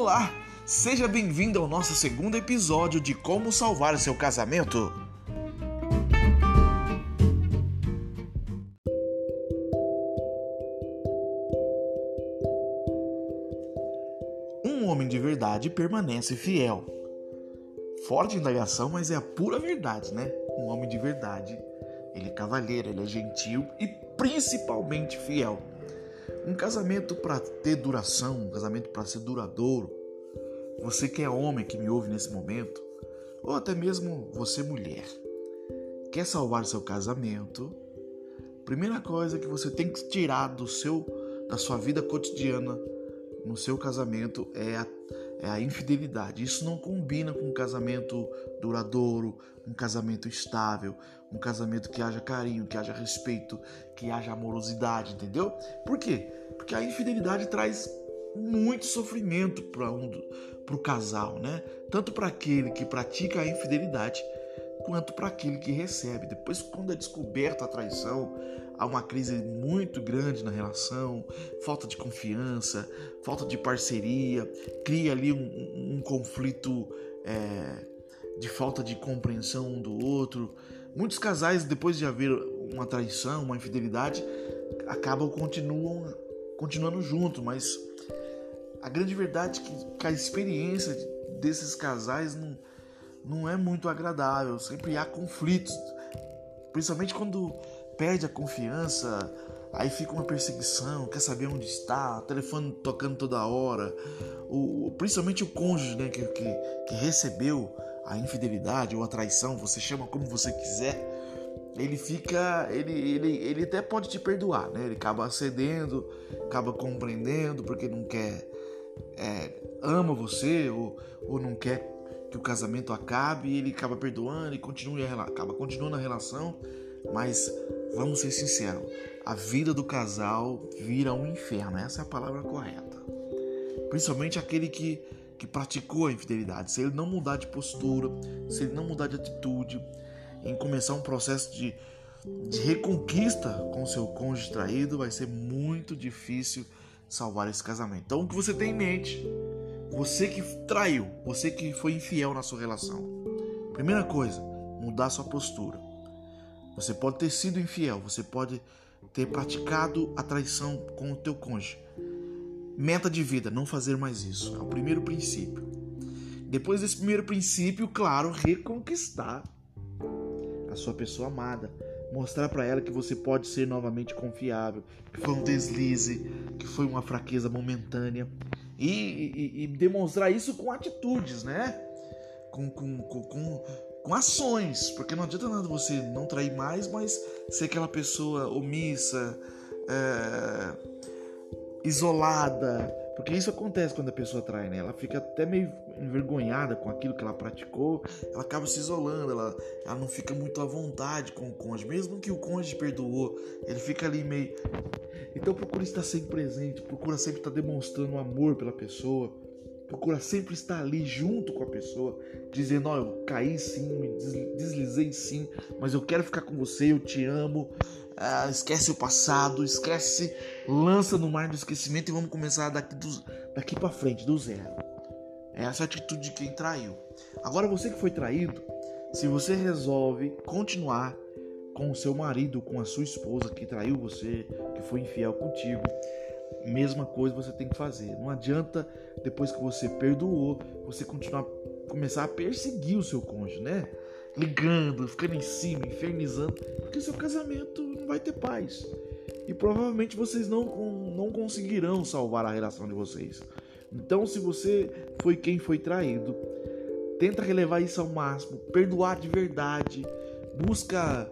Olá, seja bem-vindo ao nosso segundo episódio de Como Salvar Seu Casamento. Um homem de verdade permanece fiel. Forte indagação, mas é a pura verdade, né? Um homem de verdade, ele é cavalheiro, ele é gentil e principalmente fiel. Um casamento para ter duração, um casamento para ser duradouro, você que é homem que me ouve nesse momento, ou até mesmo você mulher, quer salvar seu casamento, primeira coisa que você tem que tirar do seu da sua vida cotidiana no seu casamento é a, é a infidelidade. Isso não combina com um casamento duradouro, um casamento estável, um casamento que haja carinho, que haja respeito, que haja amorosidade, entendeu? Por quê? Porque a infidelidade traz muito sofrimento para um, o casal, né? Tanto para aquele que pratica a infidelidade, quanto para aquele que recebe. Depois, quando é descoberta a traição, há uma crise muito grande na relação, falta de confiança, falta de parceria, cria ali um, um, um conflito é, de falta de compreensão um do outro. Muitos casais, depois de haver uma traição, uma infidelidade, acabam continuam continuando juntos, mas a grande verdade é que a experiência desses casais não, não é muito agradável. Sempre há conflitos, principalmente quando perde a confiança, aí fica uma perseguição, quer saber onde está, telefone tocando toda hora. O, principalmente o cônjuge né, que, que, que recebeu a infidelidade ou a traição, você chama como você quiser ele fica. Ele, ele, ele até pode te perdoar, né? Ele acaba cedendo, acaba compreendendo, porque não quer é, ama você ou, ou não quer que o casamento acabe, e ele acaba perdoando e continua acaba continuando a relação, mas vamos ser sinceros, a vida do casal vira um inferno, essa é a palavra correta. Principalmente aquele que, que praticou a infidelidade, se ele não mudar de postura, se ele não mudar de atitude, em começar um processo de, de reconquista com seu cônjuge traído, vai ser muito difícil salvar esse casamento. Então, o que você tem em mente? Você que traiu, você que foi infiel na sua relação. Primeira coisa, mudar sua postura. Você pode ter sido infiel, você pode ter praticado a traição com o teu cônjuge. Meta de vida, não fazer mais isso. É o primeiro princípio. Depois desse primeiro princípio, claro, reconquistar a sua pessoa amada mostrar para ela que você pode ser novamente confiável, que foi um deslize, que foi uma fraqueza momentânea e, e, e demonstrar isso com atitudes, né? Com, com, com, com, com ações, porque não adianta nada você não trair mais, mas ser aquela pessoa omissa, é, isolada, porque isso acontece quando a pessoa trai, né? Ela fica até meio envergonhada com aquilo que ela praticou, ela acaba se isolando, ela, ela não fica muito à vontade com o cônjuge, mesmo que o cônjuge perdoou, ele fica ali meio. Então procura estar sempre presente, procura sempre estar demonstrando amor pela pessoa, procura sempre estar ali junto com a pessoa, dizendo: Ó, oh, eu caí sim, me deslizei sim, mas eu quero ficar com você, eu te amo, ah, esquece o passado, esquece, lança no mar do esquecimento e vamos começar daqui, daqui para frente, do zero. É essa atitude de quem traiu. Agora você que foi traído, se você resolve continuar com o seu marido, com a sua esposa que traiu você, que foi infiel contigo, mesma coisa você tem que fazer. Não adianta depois que você perdoou, você continuar começar a perseguir o seu cônjuge, né? Ligando, ficando em cima, infernizando, porque seu casamento vai ter paz. E provavelmente vocês não, não conseguirão salvar a relação de vocês. Então, se você foi quem foi traído, tenta relevar isso ao máximo, perdoar de verdade, busca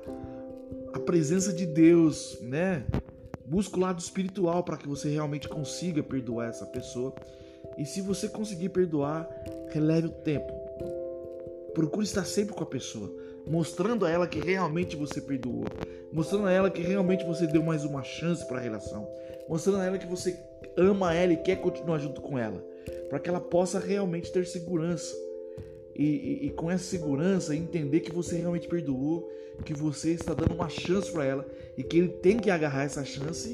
a presença de Deus, né? Busca o lado espiritual para que você realmente consiga perdoar essa pessoa. E se você conseguir perdoar, releve o tempo. Procure estar sempre com a pessoa mostrando a ela que realmente você perdoou, mostrando a ela que realmente você deu mais uma chance para a relação, mostrando a ela que você ama ela e quer continuar junto com ela, para que ela possa realmente ter segurança. E, e, com essa segurança entender que você realmente perdoou, que você está dando uma chance para ela e que ele tem que agarrar essa chance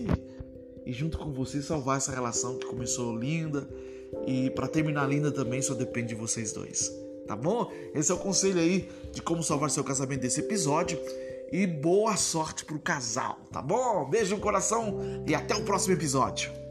e, e junto com você salvar essa relação que começou linda, E para terminar linda também só depende de vocês dois. Tá bom? Esse é o conselho aí de como salvar seu casamento desse episódio. E boa sorte pro casal, tá bom? Beijo no coração e até o próximo episódio.